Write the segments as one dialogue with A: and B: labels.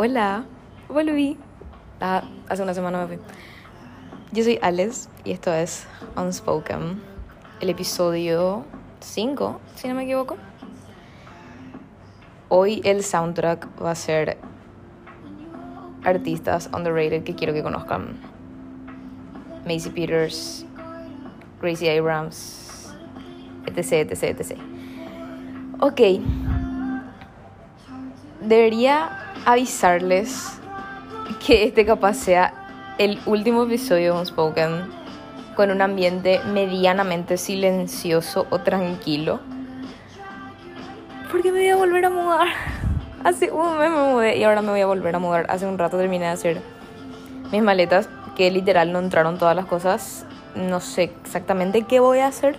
A: Hola, volví. Ah, hace una semana me fui. Yo soy Alex y esto es Unspoken, el episodio 5, si no me equivoco. Hoy el soundtrack va a ser artistas underrated que quiero que conozcan. Macy Peters, Gracie Abrams, etc, etc, etc. Ok. Debería avisarles que este capaz sea el último episodio de Unspoken con un ambiente medianamente silencioso o tranquilo. Porque me voy a volver a mudar. Hace un mes me mudé y ahora me voy a volver a mudar. Hace un rato terminé de hacer mis maletas, que literal no entraron todas las cosas. No sé exactamente qué voy a hacer.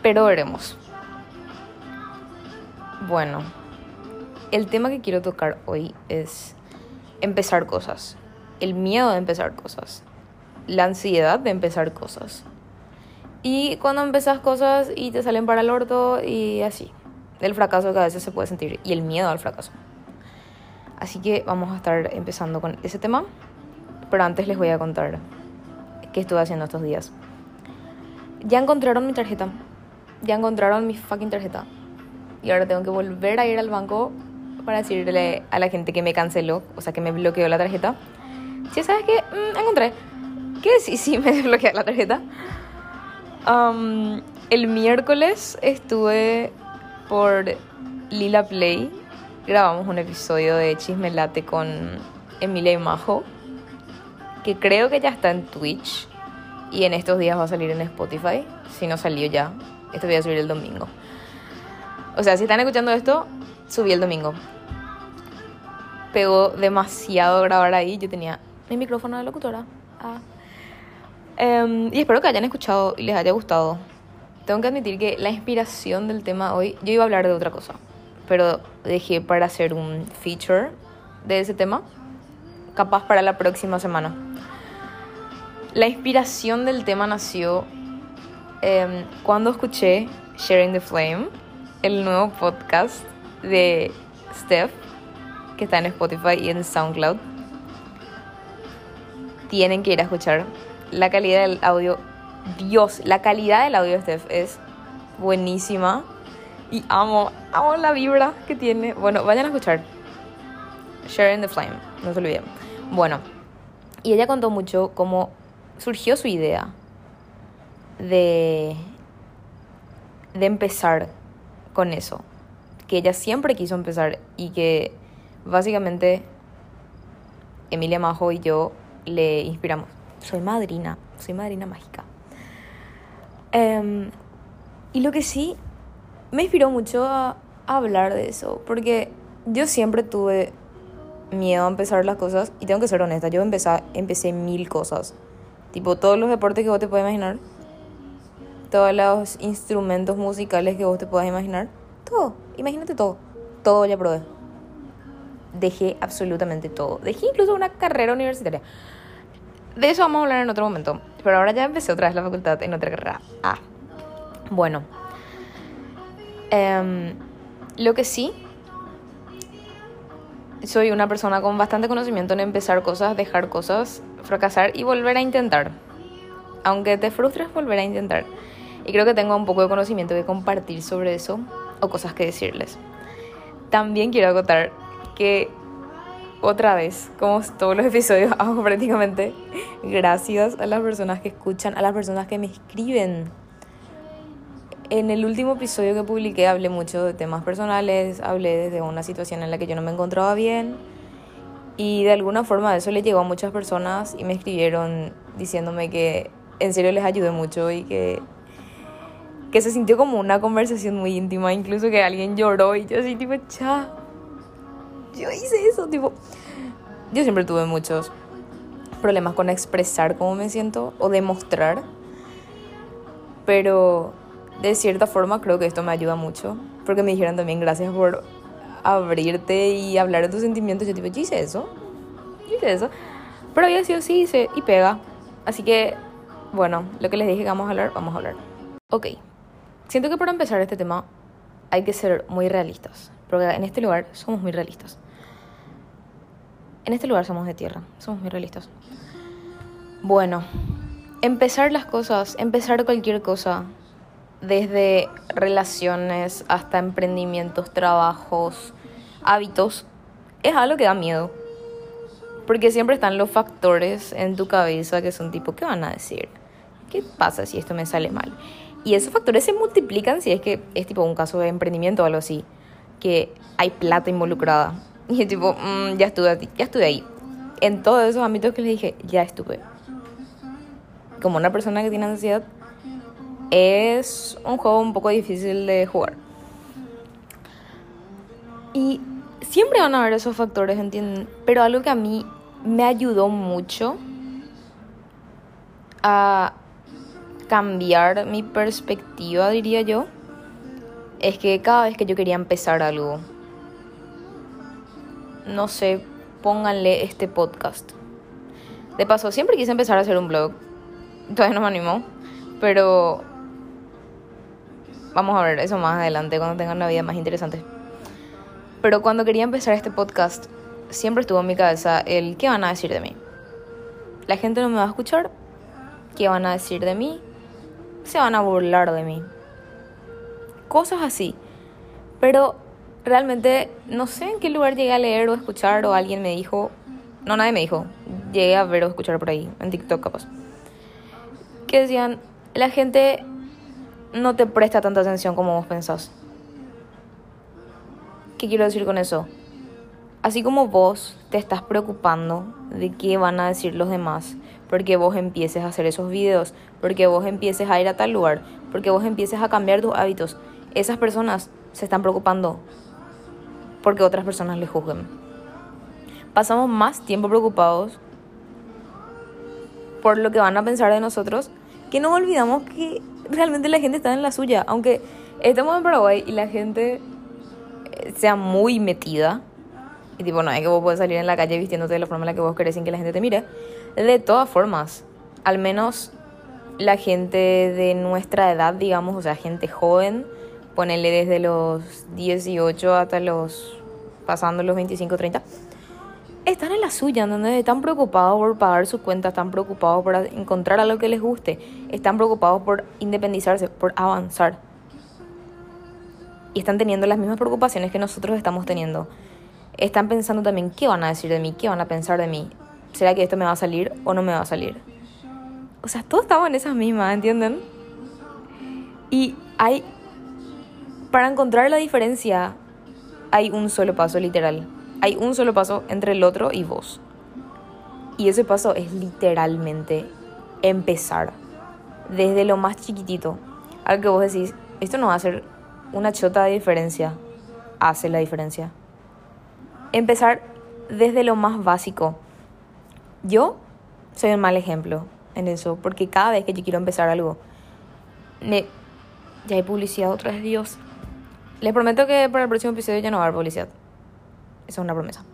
A: Pero veremos. Bueno, el tema que quiero tocar hoy es empezar cosas. El miedo de empezar cosas. La ansiedad de empezar cosas. Y cuando empezas cosas y te salen para el orto y así. El fracaso que a veces se puede sentir y el miedo al fracaso. Así que vamos a estar empezando con ese tema. Pero antes les voy a contar qué estuve haciendo estos días. Ya encontraron mi tarjeta. Ya encontraron mi fucking tarjeta. Y ahora tengo que volver a ir al banco para decirle a la gente que me canceló, o sea, que me bloqueó la tarjeta. Si sabes que mm, encontré. ¿Qué sí, sí me desbloqueé la tarjeta? Um, el miércoles estuve por Lila Play. Grabamos un episodio de Chismelate con Emilia y Majo. Que creo que ya está en Twitch. Y en estos días va a salir en Spotify. Si no salió ya. Esto voy a subir el domingo. O sea, si están escuchando esto, subí el domingo pegó demasiado grabar ahí. Yo tenía mi micrófono de locutora. Ah. Em, y espero que hayan escuchado y les haya gustado. Tengo que admitir que la inspiración del tema hoy, yo iba a hablar de otra cosa, pero dejé para hacer un feature de ese tema, capaz para la próxima semana. La inspiración del tema nació em, cuando escuché Sharing the Flame, el nuevo podcast de Steph que está en Spotify y en SoundCloud. Tienen que ir a escuchar. La calidad del audio, Dios, la calidad del audio Steph es buenísima. Y amo, amo la vibra que tiene. Bueno, vayan a escuchar. Sharing the Flame, no se olviden. Bueno, y ella contó mucho cómo surgió su idea de, de empezar con eso. Que ella siempre quiso empezar y que Básicamente, Emilia Majo y yo le inspiramos. Soy madrina, soy madrina mágica. Em, y lo que sí me inspiró mucho a, hablar de eso, porque yo siempre tuve miedo a empezar las cosas y tengo que ser honesta, yo empecé, empecé mil cosas, tipo todos los deportes que vos te puedas imaginar, todos los instrumentos musicales que vos te puedas imaginar, todo, imagínate todo, todo ya probé dejé absolutamente todo. Dejé incluso una carrera universitaria. De eso vamos a hablar en otro momento. Pero ahora ya empecé otra vez la facultad en otra carrera. Ah, bueno. Em, lo que sí, soy una persona con bastante conocimiento en empezar cosas, dejar cosas, fracasar y volver a intentar. Aunque te frustres, volver a intentar. Y creo que tengo un poco de conocimiento que compartir sobre eso o cosas que decirles. También quiero acotar que otra vez, como todos los episodios hago prácticamente, gracias a las personas que escuchan, a las personas que me escriben. En el último episodio que publiqué hablé mucho de temas personales, hablé desde una situación en la que yo no me encontraba bien y de alguna forma eso le llegó a muchas personas y me escribieron diciéndome que en serio les ayudé mucho y que que se sintió como una conversación muy íntima, incluso que alguien lloró y yo así tipo, cha, yo hice eso, tipo, yo siempre tuve muchos problemas con expresar cómo me siento o demostrar, pero de cierta forma creo que esto me ayuda mucho, porque me dijeron también gracias por abrirte y hablar de tus sentimientos, yo tipo, yo hice eso, yo hice eso, pero había sido sí, hice y pega, así que, bueno, lo que les dije que vamos a hablar, vamos a hablar. Ok, siento que para empezar este tema hay que ser muy realistas, porque en este lugar somos muy realistas. En este lugar somos de tierra, somos muy realistas. Bueno, empezar las cosas, empezar cualquier cosa, desde relaciones hasta emprendimientos, trabajos, hábitos, es algo que da miedo. Porque siempre están los factores en tu cabeza que son tipo, ¿qué van a decir? ¿Qué pasa si esto me sale mal? Y esos factores se multiplican si es que es tipo un caso de emprendimiento o algo así, que hay plata involucrada. Y tipo, mm, ya, estuve, ya estuve ahí. En todos esos ámbitos que les dije, ya estuve. Como una persona que tiene ansiedad, es un juego un poco difícil de jugar. Y siempre van a haber esos factores, ¿entienden? Pero algo que a mí me ayudó mucho a cambiar mi perspectiva, diría yo, es que cada vez que yo quería empezar algo, no sé, pónganle este podcast. De paso, siempre quise empezar a hacer un blog. Todavía no me animó, pero vamos a ver eso más adelante cuando tenga una vida más interesante. Pero cuando quería empezar este podcast, siempre estuvo en mi cabeza el ¿qué van a decir de mí? La gente no me va a escuchar. ¿Qué van a decir de mí? Se van a burlar de mí. Cosas así. Pero realmente no sé en qué lugar llegué a leer o escuchar o alguien me dijo, no, nadie me dijo, llegué a ver o escuchar por ahí, en TikTok capaz, que decían, la gente no te presta tanta atención como vos pensás. ¿Qué quiero decir con eso? Así como vos te estás preocupando de qué van a decir los demás, porque vos empieces a hacer esos videos, porque vos empieces a ir a tal lugar, porque vos empieces a cambiar tus hábitos, esas personas se están preocupando porque otras personas le juzguen. Pasamos más tiempo preocupados por lo que van a pensar de nosotros que nos olvidamos que realmente la gente está en la suya. Aunque estemos en Paraguay y la gente eh, sea muy metida, y tipo, no es que vos puedes salir en la calle vistiéndote de la forma en la que vos querés sin que la gente te mire. De todas formas, al menos la gente de nuestra edad, digamos, o sea, gente joven, ponele desde los 18 hasta los, pasando los 25, 30, están en la suya, donde están preocupados por pagar sus cuentas, están preocupados por encontrar algo que les guste, están preocupados por independizarse, por avanzar. Y están teniendo las mismas preocupaciones que nosotros estamos teniendo. Están pensando también qué van a decir de mí, qué van a pensar de mí. ¿Será que esto me va a salir o no me va a salir? O sea, todos estamos en esas mismas, ¿entienden? Y hay para encontrar la diferencia hay un solo paso literal. Hay un solo paso entre el otro y vos. Y ese paso es literalmente empezar. Desde lo más chiquitito. Al que vos decís, esto no va a ser una chota de diferencia. Hace la diferencia. Empezar desde lo más básico. Yo soy un mal ejemplo en eso. Porque cada vez que yo quiero empezar algo, me... ya hay publicidad otra vez, Dios. Les prometo que para el próximo episodio ya no va a haber publicidad. Esa es una promesa.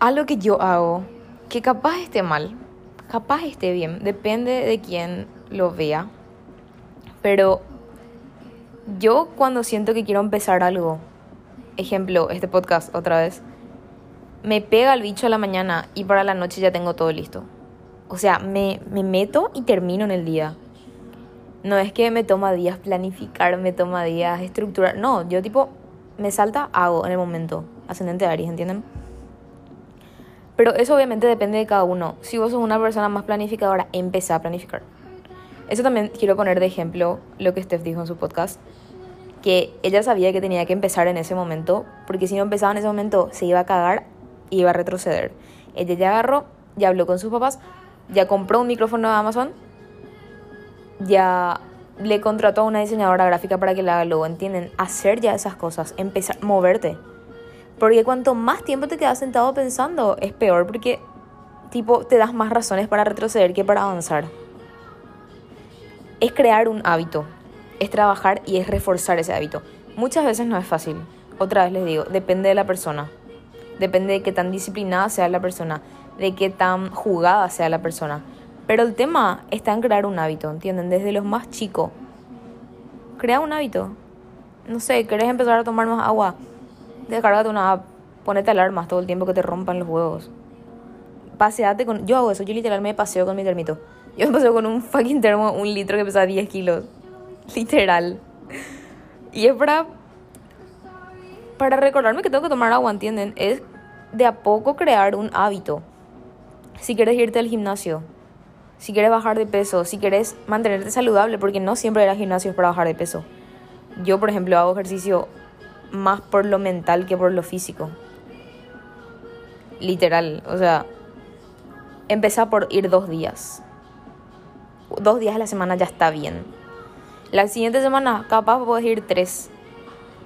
A: Algo que yo hago, que capaz esté mal, capaz esté bien, depende de quién lo vea. Pero yo cuando siento que quiero empezar algo, ejemplo, este podcast otra vez, me pega el bicho a la mañana y para la noche ya tengo todo listo. O sea, me, me meto y termino en el día. No es que me toma días planificar, me toma días estructurar. No, yo tipo, me salta, hago en el momento. Ascendente de Aries, ¿entienden? Pero eso obviamente depende de cada uno. Si vos sos una persona más planificadora, empezá a planificar. Eso también quiero poner de ejemplo lo que Steph dijo en su podcast. Que ella sabía que tenía que empezar en ese momento, porque si no empezaba en ese momento se iba a cagar y iba a retroceder. Ella ya agarró, ya habló con sus papás, ya compró un micrófono de Amazon ya le contrató a una diseñadora gráfica para que le haga logo, ¿entienden? Hacer ya esas cosas, empezar, moverte. Porque cuanto más tiempo te quedas sentado pensando, es peor porque, tipo, te das más razones para retroceder que para avanzar. Es crear un hábito, es trabajar y es reforzar ese hábito. Muchas veces no es fácil. Otra vez les digo, depende de la persona. Depende de qué tan disciplinada sea la persona, de qué tan jugada sea la persona. Pero el tema está en crear un hábito, ¿entienden? Desde los más chicos. Crea un hábito. No sé, ¿querés empezar a tomar más agua? Descárgate una app ponete alarmas todo el tiempo que te rompan los huevos. Paseate con... Yo hago eso, yo literal me paseo con mi termito. Yo me paseo con un fucking termo, un litro que pesa 10 kilos. Literal. Y es para... Para recordarme que tengo que tomar agua, ¿entienden? Es de a poco crear un hábito. Si quieres irte al gimnasio, si quieres bajar de peso, si quieres mantenerte saludable, porque no siempre ir al gimnasio es para bajar de peso. Yo, por ejemplo, hago ejercicio más por lo mental que por lo físico. Literal, o sea, empezar por ir dos días. Dos días a la semana ya está bien. La siguiente semana capaz puedes ir tres.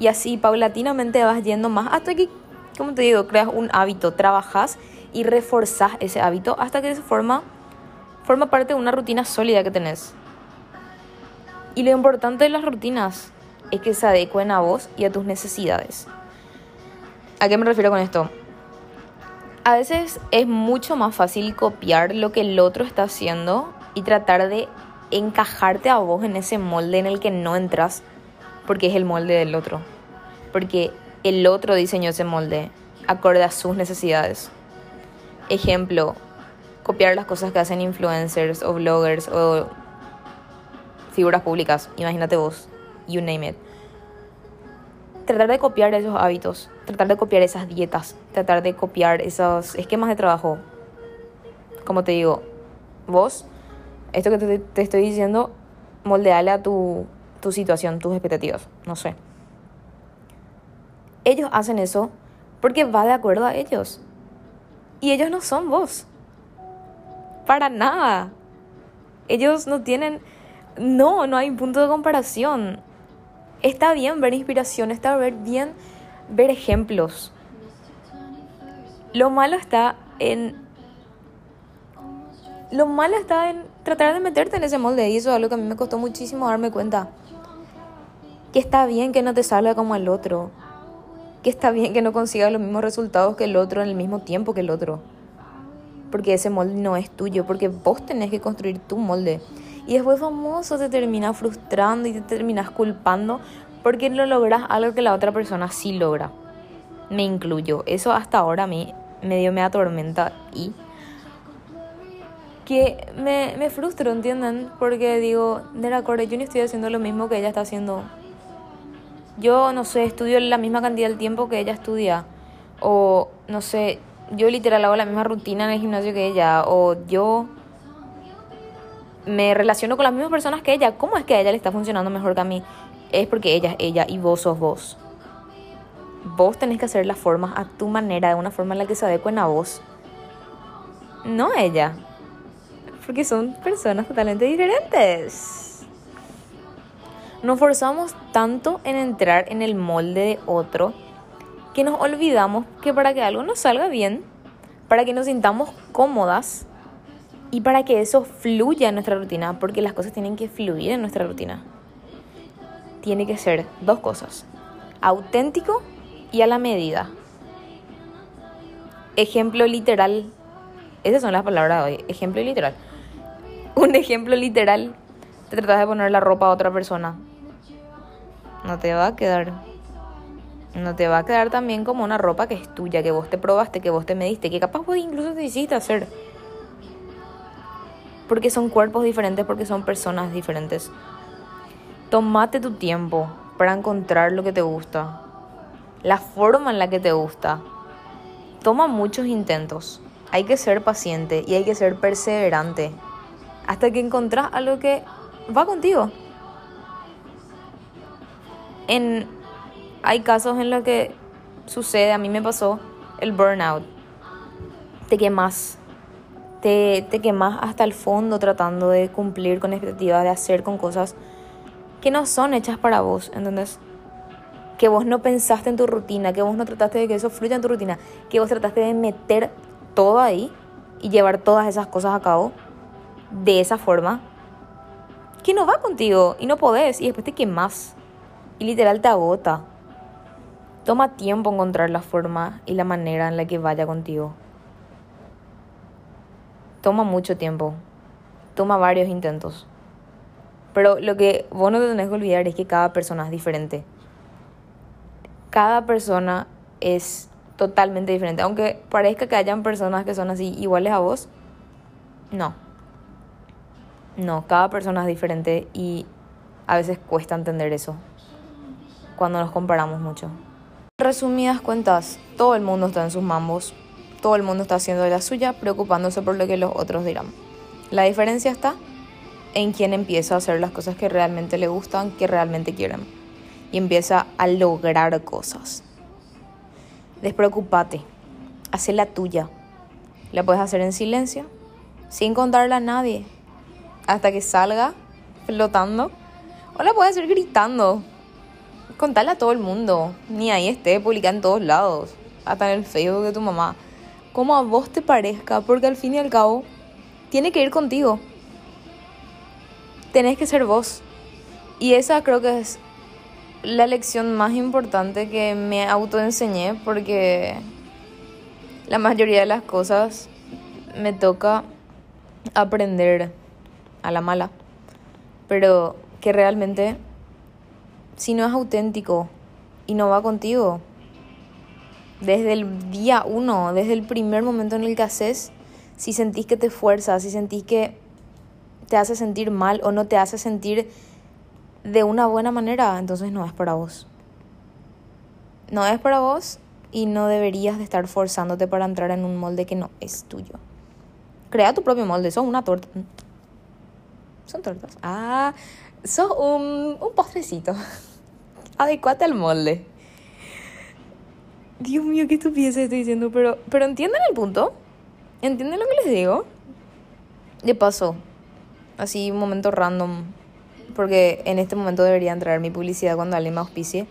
A: Y así paulatinamente vas yendo más hasta que, como te digo, creas un hábito, trabajas y reforzas ese hábito hasta que se forma, forma parte de una rutina sólida que tenés. Y lo importante de las rutinas es que se adecuen a vos y a tus necesidades. ¿A qué me refiero con esto? A veces es mucho más fácil copiar lo que el otro está haciendo y tratar de encajarte a vos en ese molde en el que no entras porque es el molde del otro. Porque el otro diseñó ese molde acorde a sus necesidades. Ejemplo, copiar las cosas que hacen influencers o bloggers o figuras públicas. Imagínate vos you name it. Tratar de copiar esos hábitos, tratar de copiar esas dietas, tratar de copiar esos esquemas de trabajo. Como te digo, vos, esto que te, estoy diciendo, moldeale a tu, tu situación, tus expectativas, no sé. Ellos hacen eso porque va de acuerdo a ellos. Y ellos no son vos. Para nada. Ellos no tienen... No, no hay punto de comparación. Está bien ver inspiración, está bien ver ejemplos. Lo malo está en... Lo malo está en tratar de meterte en ese molde y eso es algo que a mí me costó muchísimo darme cuenta. Que está bien que no te salga como el otro. Que está bien que no consigas los mismos resultados que el otro en el mismo tiempo que el otro. Porque ese molde no es tuyo, porque vos tenés que construir tu molde. Y después famoso te terminas frustrando y te terminas culpando porque no logras algo que la otra persona sí logra. Me incluyo. Eso hasta ahora a mí medio me atormenta y que me, me frustro, ¿entienden? Porque digo, de la yo no estoy haciendo lo mismo que ella está haciendo. Yo, no sé, estudio la misma cantidad de tiempo que ella estudia. O, no sé, yo literal hago la misma rutina en el gimnasio que ella. O yo me relaciono con las mismas personas que ella. ¿Cómo es que a ella le está funcionando mejor que a mí? Es porque ella es ella y vos sos vos. Vos tenés que hacer las formas a tu manera, de una forma en la que se adecuen a vos. No ella. Porque son personas totalmente diferentes. Nos forzamos tanto en entrar en el molde de otro que nos olvidamos que para que algo nos salga bien, para que nos sintamos cómodas, y para que eso fluya en nuestra rutina, porque las cosas tienen que fluir en nuestra rutina, tiene que ser dos cosas, auténtico y a la medida. Ejemplo literal, esas son las palabras de hoy, ejemplo literal. Un ejemplo literal, te tratas de poner la ropa a otra persona, no te va a quedar. No te va a quedar también como una ropa que es tuya, que vos te probaste, que vos te mediste, que capaz vos incluso te hiciste hacer porque son cuerpos diferentes, porque son personas diferentes. Tómate tu tiempo para encontrar lo que te gusta, la forma en la que te gusta. Toma muchos intentos. Hay que ser paciente y hay que ser perseverante hasta que encontrás algo que va contigo. En, hay casos en los que sucede, a mí me pasó el burnout. Te quemas, te, te quemas hasta el fondo tratando de cumplir con expectativas, de hacer con cosas que no son hechas para vos, ¿entendés? Que vos no pensaste en tu rutina, que vos no trataste de que eso fluya en tu rutina, que vos trataste de meter todo ahí y llevar todas esas cosas a cabo de esa forma, que no va contigo y no podés y después te quemas y literal te agota. Toma tiempo encontrar la forma y la manera en la que vaya contigo toma mucho tiempo, toma varios intentos. Pero lo que vos no te tenés que olvidar es que cada persona es diferente. Cada persona es totalmente diferente. Aunque parezca que hayan personas que son así iguales a vos, no. No, cada persona es diferente y a veces cuesta entender eso cuando nos comparamos mucho. Resumidas cuentas, todo el mundo está en sus mambos, todo el mundo está haciendo de la suya, preocupándose por lo que los otros dirán. La diferencia está en quién empieza a hacer las cosas que realmente le gustan, que realmente quieren. Y empieza a lograr cosas. Despreocúpate, haz la tuya. La puedes hacer en silencio, sin contarle a nadie, hasta que salga flotando. O la puedes hacer gritando. Contarle a todo el mundo. Ni ahí esté, publicar en todos lados. Hasta en el Facebook de tu mamá. Como a vos te parezca, porque al fin y al cabo, tiene que ir contigo. Tenés que ser vos. Y esa creo que es la lección más importante que me autoenseñé porque la mayoría de las cosas me toca aprender a la mala. Pero que realmente, si no es auténtico y no va contigo, desde el día uno, desde el primer momento en el que haces, si sentís que te fuerza, si sentís que te hace sentir mal o no te hace sentir de una buena manera, entonces no es para vos. No es para vos y no deberías de estar forzándote para entrar en un molde que no es tuyo. Crea tu propio molde, son una torta. Son tortas. Ah, sos un, un postrecito. Adecuate al molde. Dios mío, qué estupidez estoy diciendo, pero, pero entienden el punto. ¿Entienden lo que les digo? De paso, así un momento random, porque en este momento debería entrar mi publicidad cuando alguien me auspicie.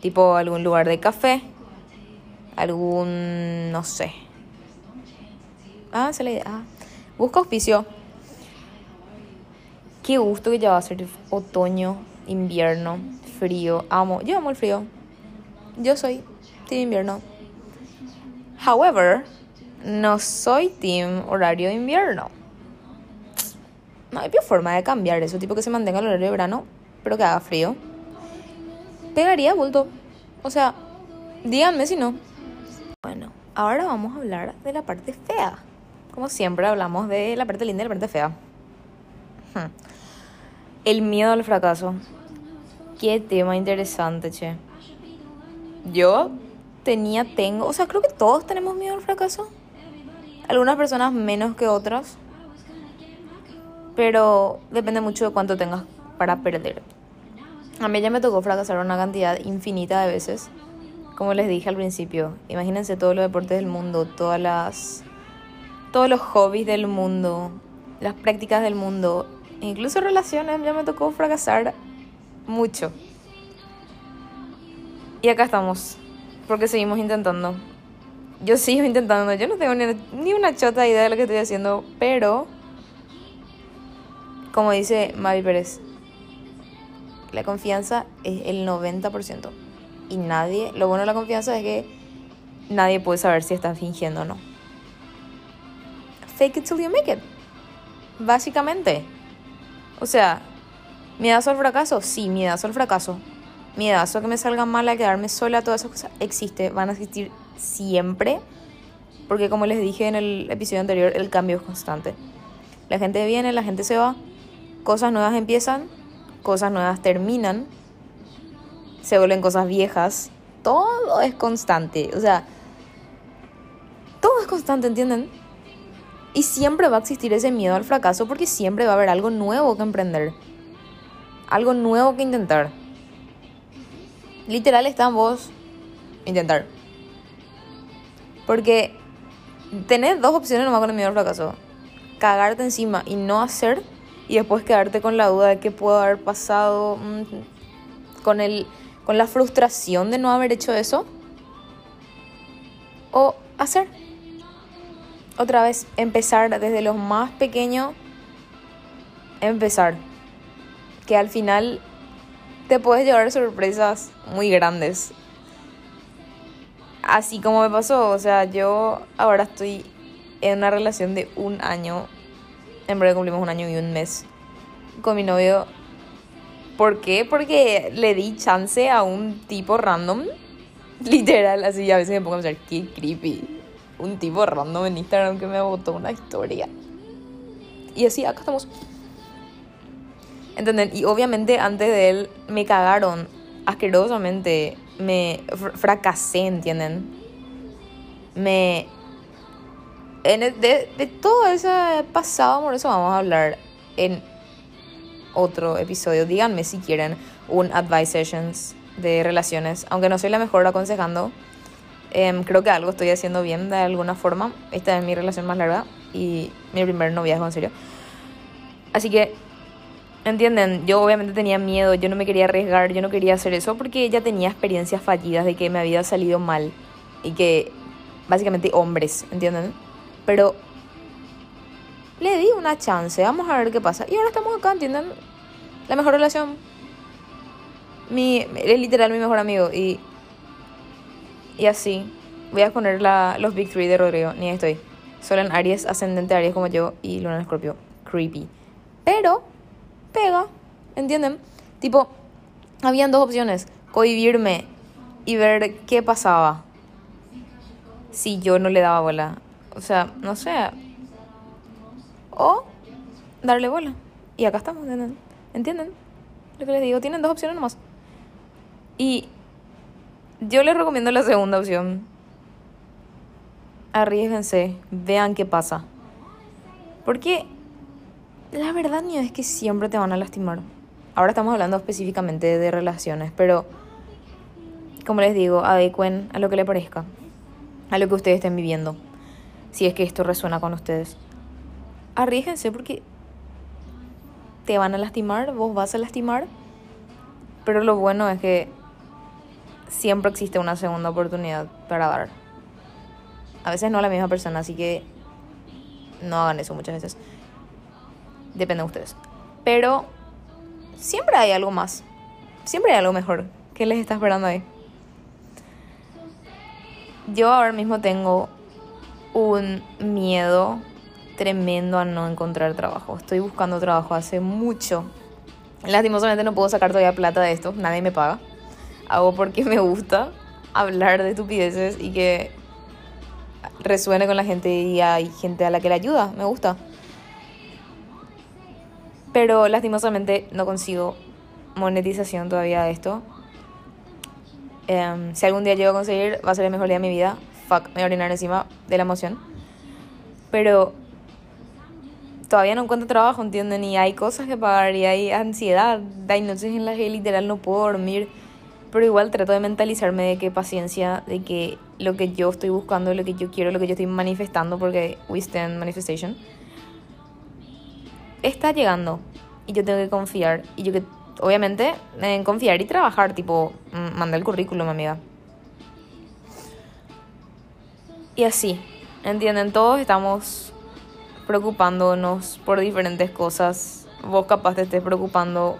A: Tipo algún lugar de café, algún, no sé. Ah, se la idea. Ah. Busca auspicio. Qué gusto que ya va a ser otoño, invierno, frío. Amo, yo amo el frío. Yo soy team invierno. However, no soy team horario de invierno. No hay forma de cambiar eso, tipo que se mantenga el horario de verano, pero que haga frío. Pegaría bulto. O sea, díganme si no. Bueno, ahora vamos a hablar de la parte fea. Como siempre hablamos de la parte linda y la parte fea. Hmm. El miedo al fracaso. Qué tema interesante, che. Yo tenía, tengo, o sea, creo que todos tenemos miedo al fracaso. Algunas personas menos que otras pero depende mucho de cuánto tengas para perder. A mí ya me tocó fracasar una cantidad infinita de veces. Como les dije al principio, imagínense todos los deportes del mundo, todas las todos los hobbies del mundo, las prácticas del mundo, incluso relaciones, ya me tocó fracasar mucho. Y acá estamos, porque seguimos intentando. Yo sigo intentando, yo no tengo ni, ni una chota idea de lo que estoy haciendo, pero como dice Mavi Pérez, la confianza es el 90%. Y nadie, lo bueno de la confianza es que nadie puede saber si estás fingiendo o no. Fake it till you make it. Básicamente. O sea, ¿miedazo al fracaso? Sí, miedazo al fracaso. Miedazo a que me salga mal, a quedarme sola, todas esas cosas existe, van a existir siempre. Porque como les dije en el episodio anterior, el cambio es constante. La gente viene, la gente se va cosas nuevas empiezan, cosas nuevas terminan, se vuelven cosas viejas, todo es constante, o sea, todo es constante, ¿entienden? Y siempre va a existir ese miedo al fracaso porque siempre va a haber algo nuevo que emprender, algo nuevo que intentar. Literal está en vos intentar. Porque tenés dos opciones nomás con el miedo al fracaso. Cagarte encima y no hacer y después quedarte con la duda de qué puedo haber pasado, mm, con, el, con la frustración de no haber hecho eso, o hacer. Otra vez, empezar desde lo más pequeño, empezar. Que al final te puedes llevar sorpresas muy grandes. Así como me pasó, o sea, yo ahora estoy en una relación de un año en breve cumplimos un año y un mes con mi novio. ¿Por qué? Porque le di chance a un tipo random Literal, así a veces me pongo a pensar, qué creepy. Un tipo random en Instagram que me botó una historia. Y así, acá estamos. ¿Entenden? Y obviamente antes de él me cagaron asquerosamente. Me fracasé, ¿entienden? Me... En de, de todo ese pasado amoroso vamos a hablar en otro episodio. Díganme si quieren un advice sessions de relaciones. Aunque no soy la mejor aconsejando, em, creo que algo estoy haciendo bien de alguna forma. Esta es mi relación más larga y mi primer noviazgo, en serio. Así que, ¿entienden? Yo obviamente tenía miedo, yo no me quería arriesgar, yo no quería hacer eso porque ya tenía experiencias fallidas de que me había salido mal y que básicamente hombres, ¿entienden? Pero le di una chance, vamos a ver qué pasa. Y ahora estamos acá, ¿entienden? La mejor relación mi, es literal mi mejor amigo y, y así. Voy a poner la, los Big Three de Rodrigo, ni estoy. Solo en Aries, ascendente Aries como yo y Luna en Escorpio. Creepy. Pero, pega, ¿entienden? Tipo, habían dos opciones. Cohibirme y ver qué pasaba si yo no le daba bola. O sea, no sé. O darle bola. Y acá estamos, ¿entienden? ¿Entienden? Lo que les digo, tienen dos opciones nomás. Y yo les recomiendo la segunda opción. Arriesguense, vean qué pasa. Porque la verdad ni es que siempre te van a lastimar. Ahora estamos hablando específicamente de relaciones, pero como les digo, adecuen a lo que le parezca, a lo que ustedes estén viviendo. Si es que esto resuena con ustedes. Arriesguense porque te van a lastimar, vos vas a lastimar. Pero lo bueno es que siempre existe una segunda oportunidad para dar. A veces no a la misma persona, así que no hagan eso muchas veces. Depende de ustedes. Pero siempre hay algo más. Siempre hay algo mejor. ¿Qué les está esperando ahí? Yo ahora mismo tengo un miedo tremendo a no encontrar trabajo. Estoy buscando trabajo hace mucho. Lastimosamente no puedo sacar todavía plata de esto, nadie me paga hago porque me gusta hablar de estupideces y que resuene con la gente y hay gente a la que le ayuda, me gusta. Pero lastimosamente no consigo monetización todavía de esto. Em, si algún día llego a conseguir, va a ser el mejor día de mi vida. Fuck, me voy a orinar encima de la emoción. Pero todavía no encuentro trabajo, ¿entienden? Y hay cosas que pagar y hay ansiedad. Hay noches en las que literal no puedo dormir pero igual trato de mentalizarme de que paciencia, de que lo que yo estoy buscando, lo que yo quiero, lo que yo estoy manifestando, porque we stand manifestation, está llegando. Y yo tengo que confiar. Y yo que, obviamente, en confiar y trabajar, tipo, mandar el currículum, amiga. Y así, ¿entienden? Todos estamos preocupándonos por diferentes cosas. Vos capaz te estés preocupando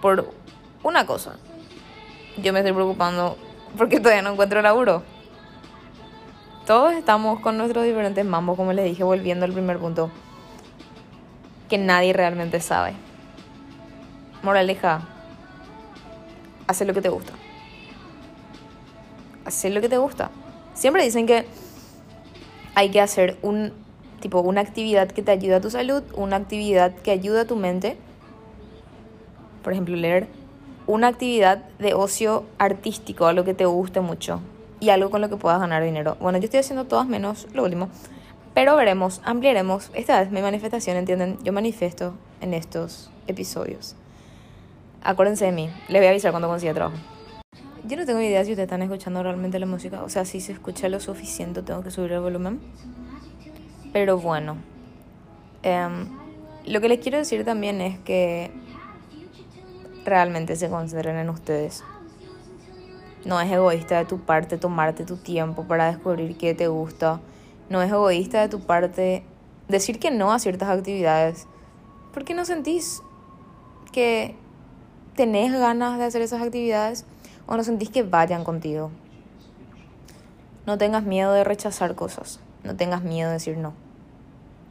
A: por una cosa yo me estoy preocupando porque todavía no encuentro laburo. Todos estamos con nuestros diferentes mambos, como les dije, volviendo al primer punto, que nadie realmente sabe. Moraleja, haz lo que te gusta. Haz lo que te gusta. Siempre dicen que hay que hacer un tipo una actividad que te ayude a tu salud, una actividad que ayude a tu mente. Por ejemplo, leer una actividad de ocio artístico, algo que te guste mucho y algo con lo que puedas ganar dinero. Bueno, yo estoy haciendo todas menos lo último, pero veremos, ampliaremos. Esta vez mi manifestación, ¿entienden? Yo manifiesto en estos episodios. Acuérdense de mí, les voy a avisar cuando consiga trabajo. Yo no tengo idea si ustedes están escuchando realmente la música, o sea, si se escucha lo suficiente, tengo que subir el volumen. Pero bueno, em, lo que les quiero decir también es que realmente se concentren en ustedes. No es egoísta de tu parte tomarte tu tiempo para descubrir qué te gusta. No es egoísta de tu parte decir que no a ciertas actividades. Porque no sentís que tenés ganas de hacer esas actividades o no sentís que vayan contigo. No tengas miedo de rechazar cosas. No tengas miedo de decir no.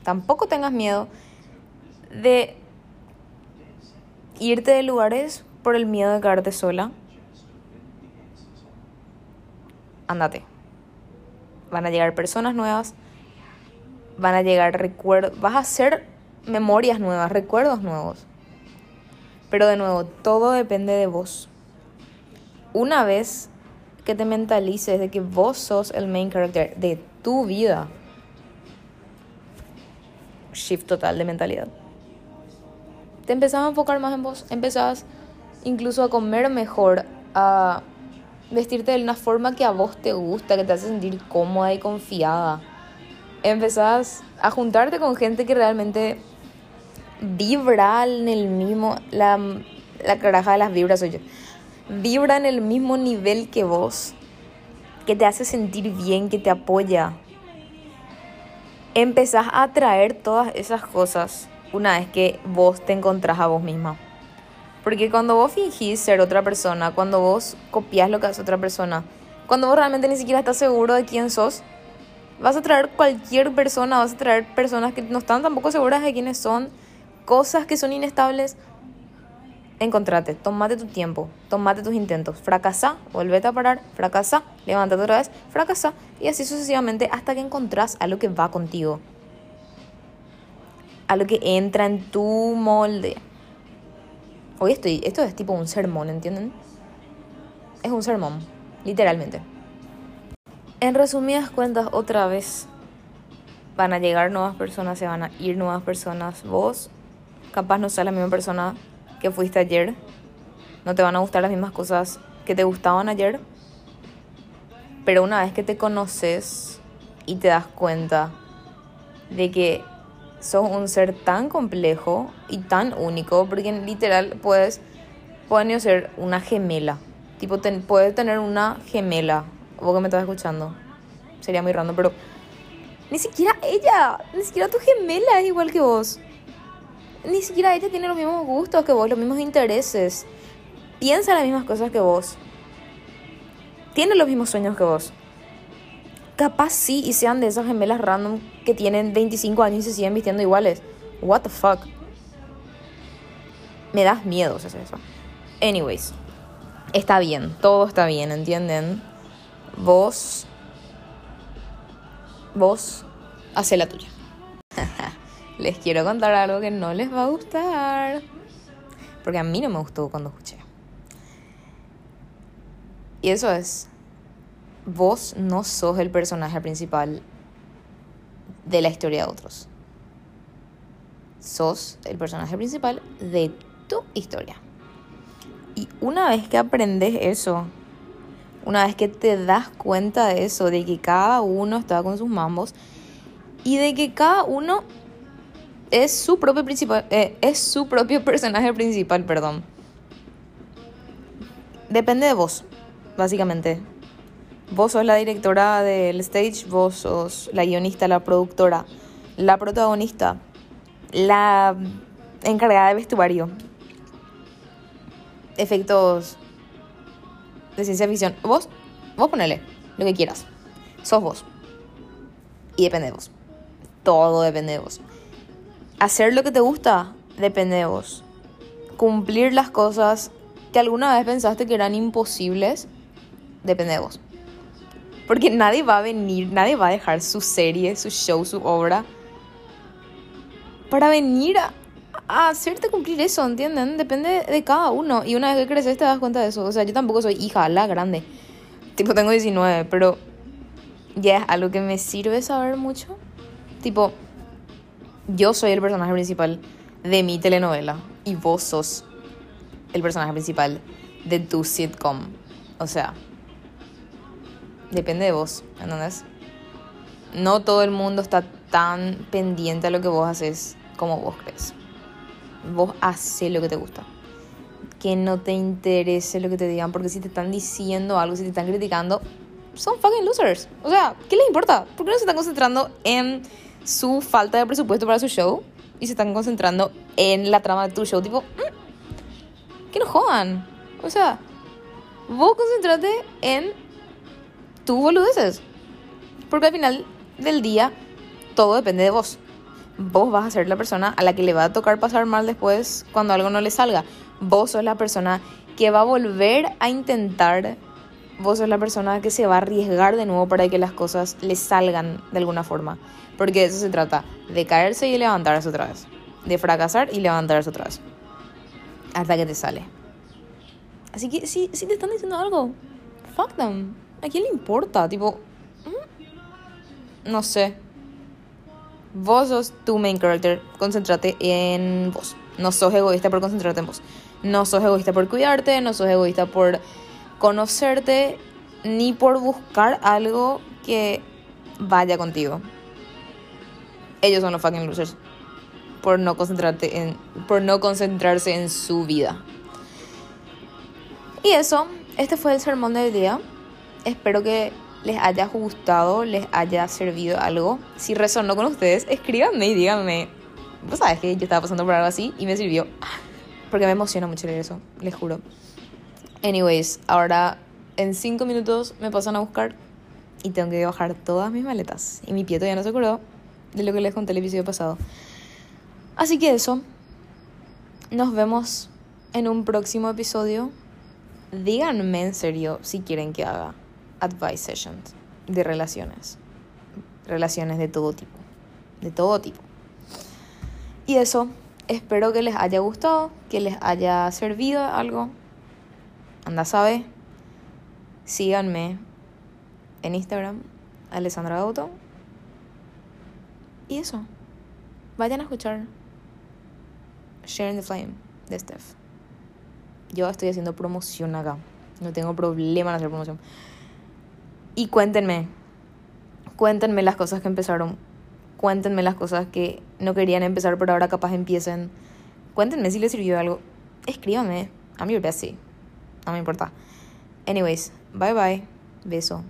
A: Tampoco tengas miedo de irte de lugares por el miedo de quedarte sola. andate. Van a llegar personas nuevas, van a llegar recuerdos, vas a hacer memorias nuevas, recuerdos nuevos. Pero de nuevo, todo depende de vos. Una vez que te mentalices de que vos sos el main character de tu vida, shift total de mentalidad. Te empezás a enfocar más en vos, empezás incluso a comer mejor, a vestirte de una forma que a vos te gusta, que te hace sentir cómoda y confiada. Empezás a juntarte con gente que realmente vibra en el mismo, la, la caraja de las vibras soy yo, vibra en el mismo nivel que vos, que te hace sentir bien, que te apoya. Empezás a atraer todas esas cosas una vez que vos te encontrás a vos misma. Porque cuando vos fingís ser otra persona, cuando vos copias lo que hace otra persona, cuando vos realmente ni siquiera estás seguro de quién sos, vas a traer cualquier persona, vas a traer personas que no están tampoco seguras de quiénes son, cosas que son inestables. Encontrate, tomate tu tiempo, tomate tus intentos, fracasa, volvete a parar, fracasa, levántate otra vez, fracasa y así sucesivamente hasta que encontrás a lo que va contigo, a lo que entra en tu molde. Hoy estoy, esto es tipo un sermón, ¿entienden? Es un sermón, literalmente. En resumidas cuentas, otra vez, van a llegar nuevas personas, se van a ir nuevas personas. Vos, capaz no seas la misma persona que fuiste ayer. No te van a gustar las mismas cosas que te gustaban ayer. Pero una vez que te conoces y te das cuenta de que sos un ser tan complejo y tan único, porque literal puedes, pueden ser una gemela. Tipo, puedes tener una gemela. Vos que me estás escuchando. Sería muy random, pero ni siquiera ella, ni siquiera tu gemela es igual que vos. Ni siquiera ella tiene los mismos gustos que vos, los mismos intereses. Piensa las mismas cosas que vos. Tiene los mismos sueños que vos. Capaz sí y sean de esas gemelas random que tienen 25 años y se siguen vistiendo iguales. What the fuck? Me das miedo hacer eso. Anyways, está bien, todo está bien, ¿entienden? Vos. Vos, hace la tuya. les quiero contar algo que no les va a gustar. Porque a mí no me gustó cuando escuché. Y eso es vos no sos el personaje principal de la historia de otros. Sos el personaje principal de tu historia. Y una vez que aprendes eso, una vez que te das cuenta de eso, de que cada uno está con sus mambos y de que cada uno es su propio principal, eh, es su propio personaje principal, perdón. Depende de vos, básicamente. Vos sos la directora del stage, vos sos la guionista, la productora, la protagonista, la encargada de vestuario, efectos de ciencia ficción. Vos, vos ponele lo que quieras. Sos vos. Y depende de vos. Todo depende de vos. Hacer lo que te gusta depende de vos. Cumplir las cosas que alguna vez pensaste que eran imposibles depende de vos. Porque nadie va a venir, nadie va a dejar su serie, su show, su obra para venir a, hacerte cumplir eso, ¿entienden? Depende de cada uno. Y una vez que creces te das cuenta de eso. O sea, yo tampoco soy hija, la grande. Tipo, tengo 19, pero ya es algo que me sirve saber mucho. Tipo, yo soy el personaje principal de mi telenovela y vos sos el personaje principal de tu sitcom. O sea, depende de vos, ¿entendés? No todo el mundo está tan pendiente a lo que vos haces como vos crees. Vos haces lo que te gusta. Que no te interese lo que te digan, porque si te están diciendo algo, si te están criticando, son fucking losers. O sea, ¿qué les importa? ¿Por qué no se están concentrando en su falta de presupuesto para su show y se están concentrando en la trama de tu show? Tipo, mm, que no jodan. O sea, vos concentrate en tú boludeces. Porque al final del día todo depende de vos. Vos vas a ser la persona a la que le va a tocar pasar mal después cuando algo no le salga. Vos sos la persona que va a volver a intentar vos sos la persona que se va a arriesgar de nuevo para que las cosas le salgan de alguna forma. Porque de eso se trata, de caerse y levantarse otra vez. De fracasar y levantarse otra vez. Hasta que te sale. Así que si, si te están diciendo algo, fuck them. ¿A quién le importa? Tipo, no sé. Vos sos tu main character, concéntrate en vos. No sos egoísta por concentrarte en vos. No sos egoísta por cuidarte, no sos egoísta por conocerte, ni por buscar algo que vaya contigo. Ellos son los fucking losers. Por no concentrarte en. Por no concentrarse en su vida. Y eso, este fue el sermón del día. Espero que les haya gustado, les haya servido algo. Si resonó con ustedes, escríbanme y díganme. Vos sabes que yo estaba pasando por algo así y me sirvió. Porque me emociona mucho leer eso, les juro. Anyways, ahora en 5 minutos me pasan a buscar y tengo que bajar todas mis maletas. Y mi pie todavía no se acordó de lo que les conté el episodio pasado. Así que eso. Nos vemos en un próximo episodio. Díganme en serio si quieren que haga advice sessions de relaciones. Relaciones de todo tipo. De todo tipo. Y eso, espero que les haya gustado, que les haya servido algo. Anda, sabe. Síganme en Instagram, Alessandra Auto. Y eso. Vayan a escuchar Sharing the Flame de Steph. Yo estoy haciendo promoción acá. No tengo problema en hacer promoción. Y cuéntenme. Cuéntenme las cosas que empezaron. Cuéntenme las cosas que no querían empezar, pero ahora capaz empiecen. Cuéntenme si les sirvió algo. Escríbanme. I'm your bestie. No me importa. Anyways, bye bye. Beso.